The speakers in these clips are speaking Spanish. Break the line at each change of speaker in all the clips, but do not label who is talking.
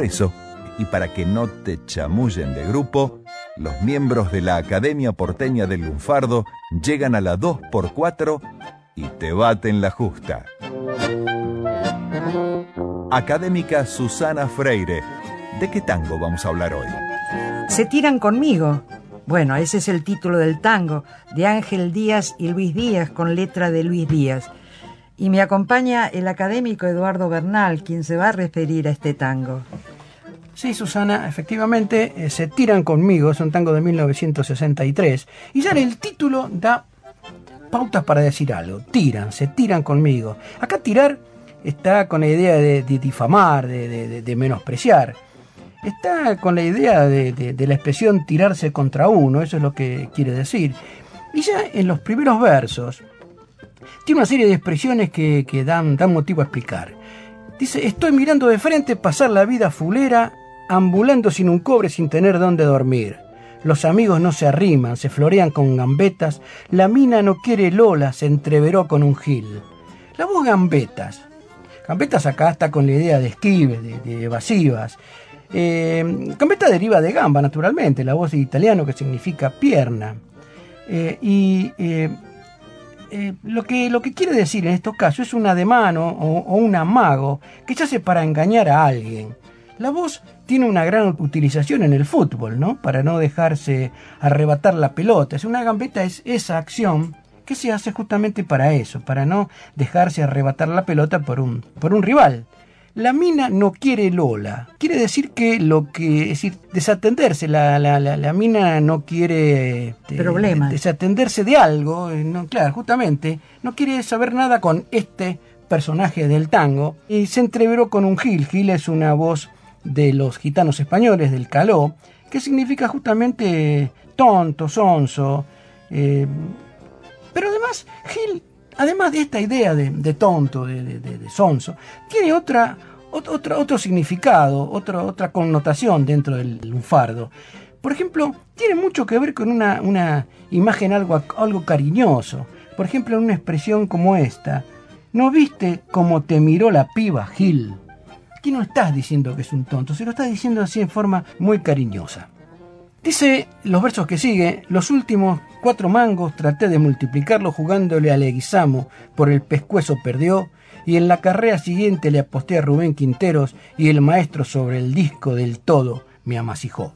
Por eso, y para que no te chamullen de grupo, los miembros de la Academia Porteña del Lunfardo llegan a la 2x4 y te baten la justa. Académica Susana Freire, ¿de qué tango vamos a hablar hoy?
Se tiran conmigo. Bueno, ese es el título del tango, de Ángel Díaz y Luis Díaz, con letra de Luis Díaz. Y me acompaña el académico Eduardo Bernal, quien se va a referir a este tango.
Sí, Susana, efectivamente, eh, se tiran conmigo, es un tango de 1963, y ya el título da pautas para decir algo, tiran, se tiran conmigo. Acá tirar está con la idea de, difamar, de, menospreciar, está con la idea de, la expresión tirarse contra uno, eso es lo que quiere decir. Y ya en los primeros versos, tiene una serie de expresiones que, dan motivo a explicar. Dice, estoy mirando de frente pasar la vida fulera, ambulando sin un cobre sin tener dónde dormir. Los amigos no se arriman, se florean con gambetas, la mina no quiere Lola, se entreveró con un gil. La voz gambetas. Gambetas acá está con la idea de esquives, de, evasivas. Eh, gambeta deriva de gamba, naturalmente, la voz de italiano que significa pierna. Eh, y eh, eh, lo, que, lo que quiere decir en estos casos es un ademán o, o un amago que se hace para engañar a alguien. La voz tiene una gran utilización en el fútbol, ¿no? Para no dejarse arrebatar la pelota. Es una gambeta, es esa acción que se hace justamente para eso, para no dejarse arrebatar la pelota por un, por un rival. La mina no quiere Lola. Quiere decir que lo que. Es decir, desatenderse. La, la, la, mina no quiere.
Eh,
desatenderse de algo. Eh, no, claro, justamente. No quiere saber nada con este personaje del tango. Y se entreveró con un Gil. Gil es una voz de los gitanos españoles, del caló, que significa justamente tonto, sonso. Eh, pero además, Gil además de esta idea de, tonto, de, sonso, tiene otra, otra, otro significado, otra, otra connotación dentro del lunfardo. Por ejemplo, tiene mucho que ver con una, una imagen algo, algo cariñoso. Por ejemplo, en una expresión como esta, ¿no viste cómo te miró la piba Gil? Aquí no estás diciendo que es un tonto, se lo estás diciendo así en forma muy cariñosa. Dice los versos que sigue, los últimos cuatro mangos traté de multiplicarlo jugándole a Leguizamo, por el pescuezo perdió, y en la carrera siguiente le aposté a Rubén Quinteros y el maestro sobre el disco del todo me amasijó.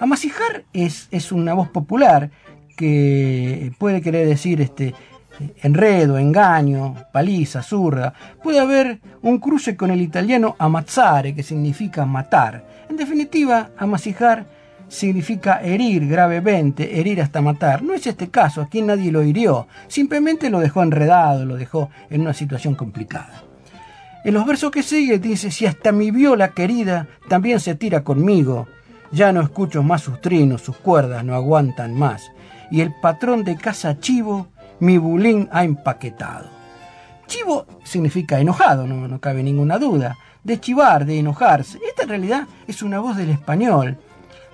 Amasijar es, es una voz popular que puede querer decir este, enredo, engaño, paliza, zurda. Puede haber un cruce con el italiano amazzare, que significa matar. En definitiva, amasijar significa herir gravemente, herir hasta matar. No es este caso, aquí nadie lo hirió, simplemente lo dejó enredado, lo dejó en una situación complicada. En los versos que sigue dice, si hasta mi viola querida también se tira conmigo, ya no escucho más sus trinos, sus cuerdas no aguantan más, y el patrón de casa chivo mi bulín ha empaquetado. Chivo significa enojado, no, no cabe ninguna duda, de chivar, de enojarse. Esta en realidad es una voz del español,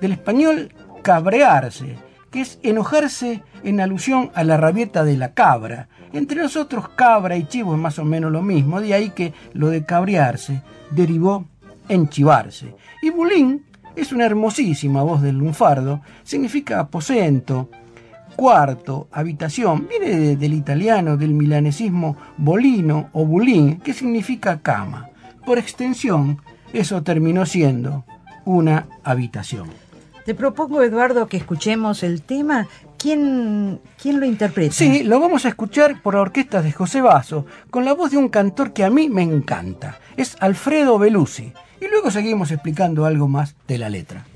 del español cabrearse, que es enojarse en alusión a la rabieta de la cabra. Entre nosotros cabra y chivo es más o menos lo mismo, de ahí que lo de cabrearse derivó en chivarse. Y bulín es una hermosísima voz del lunfardo, significa aposento, cuarto, habitación, viene del italiano, del milanesismo bolino o bulín, que significa cama. Por extensión, eso terminó siendo una habitación.
Te propongo, Eduardo, que escuchemos el tema. ¿Quién, ¿Quién lo interpreta?
Sí, lo vamos a escuchar por la orquesta de José Basso, con la voz de un cantor que a mí me encanta. Es Alfredo Belusi. Y luego seguimos explicando algo más de la letra.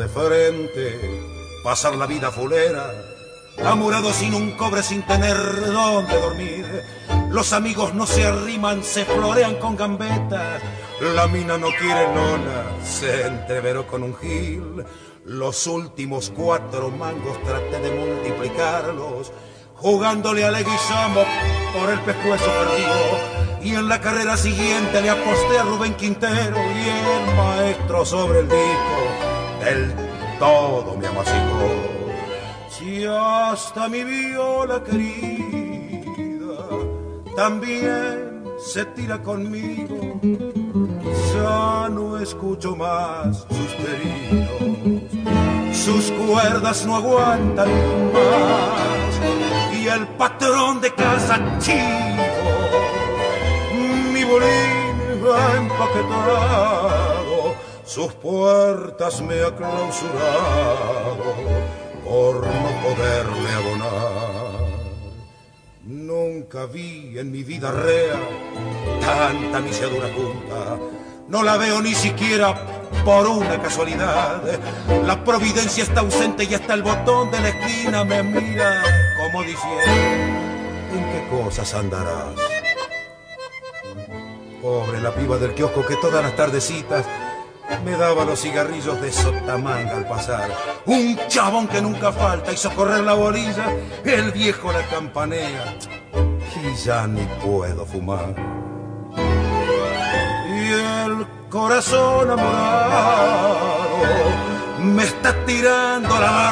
De frente, pasar la vida fulera, amurado sin un cobre, sin tener dónde dormir. Los amigos no se arriman, se florean con gambetas. La mina no quiere nona, se entreveró con un gil. Los últimos cuatro mangos traté de multiplicarlos, jugándole a Leguizamo por el pescuezo perdido. Y en la carrera siguiente le aposté a Rubén Quintero y el maestro sobre el disco del todo me amacicó. Si hasta mi viola querida también se tira conmigo, ya no escucho más sus queridos sus cuerdas no aguantan más y el patrón de casa chivo, mi bolín va empaquetado, sus puertas me ha clausurado por no poderme abonar. Nunca vi en mi vida rea tanta misiadura junta, no la veo ni siquiera por una casualidad. La providencia está ausente y hasta el botón de la esquina me mira como diciendo, ¿en qué cosas andarás? Pobre la piba del kiosco que todas las tardecitas me daba los cigarrillos de sotamanga al pasar. Un chabón que nunca falta hizo correr la bolilla, el viejo la campanea y ya ni puedo fumar. Y el corazón amorado, me está tirando la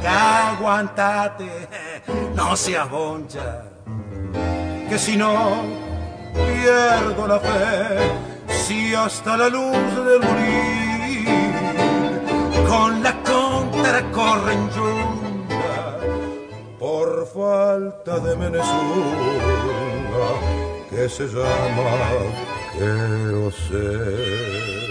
bronca, aguantate, no seas boncha, que si no pierdo la fe, si hasta la luz del morir con la contra corren yunda, por falta de Menezunga, que se llama quiero ser.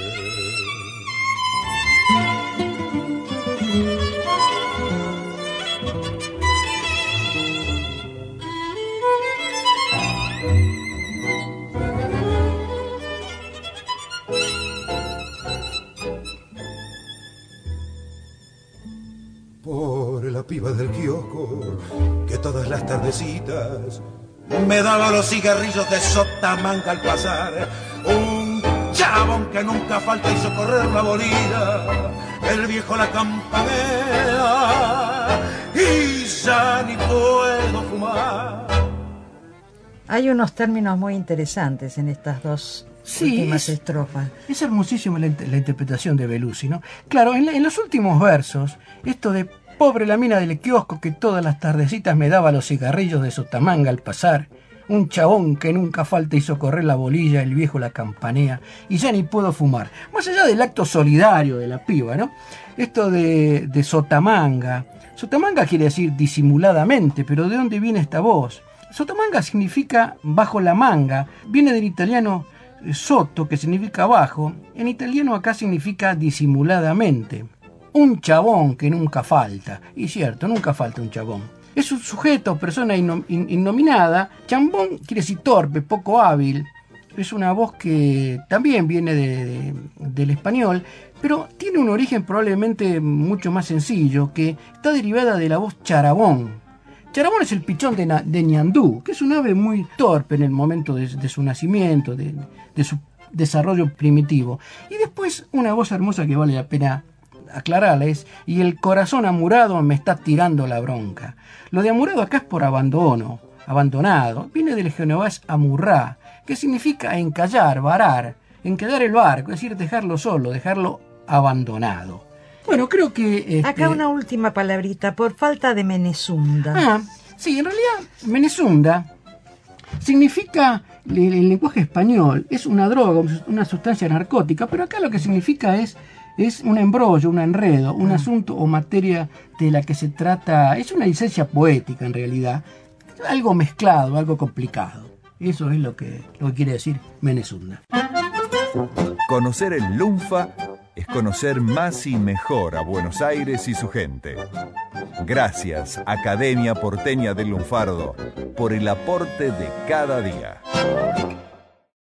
Me daba los cigarrillos de sotamanga al pasar. Un chabón que nunca falta y socorrer la bolida. El viejo la campanea y ya ni puedo fumar.
Hay unos términos muy interesantes en estas dos últimas estrofas.
Es hermosísima la, interpretación de Belusi, ¿no? Claro, en, en los últimos versos, esto de Pobre la mina del kiosco que todas las tardecitas me daba los cigarrillos de sotamanga al pasar. Un chabón que nunca falta hizo correr la bolilla, el viejo la campanea, y ya ni puedo fumar. Más allá del acto solidario de la piba, ¿no? Esto de, de sotamanga. Sotamanga quiere decir disimuladamente, pero ¿de dónde viene esta voz? Sotamanga significa bajo la manga, viene del italiano eh, soto, que significa bajo, en italiano acá significa disimuladamente un chabón que nunca falta. Y cierto, nunca falta un chabón. Es un sujeto, persona innominada. Chambón quiere decir torpe, poco hábil. Es una voz que también viene del español, pero tiene un origen probablemente mucho más sencillo, que está derivada de la voz charabón. Charabón es el pichón de, de ñandú, que es un ave muy torpe en el momento de, su nacimiento, de, de su desarrollo primitivo. Y después una voz hermosa que vale la pena aclararles, y el corazón amurado me está tirando la bronca. Lo de amurado acá es por abandono, abandonado. Viene del genovés amurrá, que significa encallar, varar, encallar el barco, es decir, dejarlo solo, dejarlo abandonado. Bueno, creo que...
Este, acá una última palabrita, por falta de Menezunda.
Ah, sí, en realidad Menezunda significa el lenguaje español, es una droga, una sustancia narcótica, pero acá lo que significa es es un embrollo, un enredo, un mm. asunto o materia de la que se trata, es una licencia poética en realidad, algo mezclado, algo complicado. Eso es lo que, lo que quiere decir Menezunda.
Conocer el Lunfa es conocer más y mejor a Buenos Aires y su gente. Gracias, Academia Porteña del Lunfardo, por el aporte de cada día.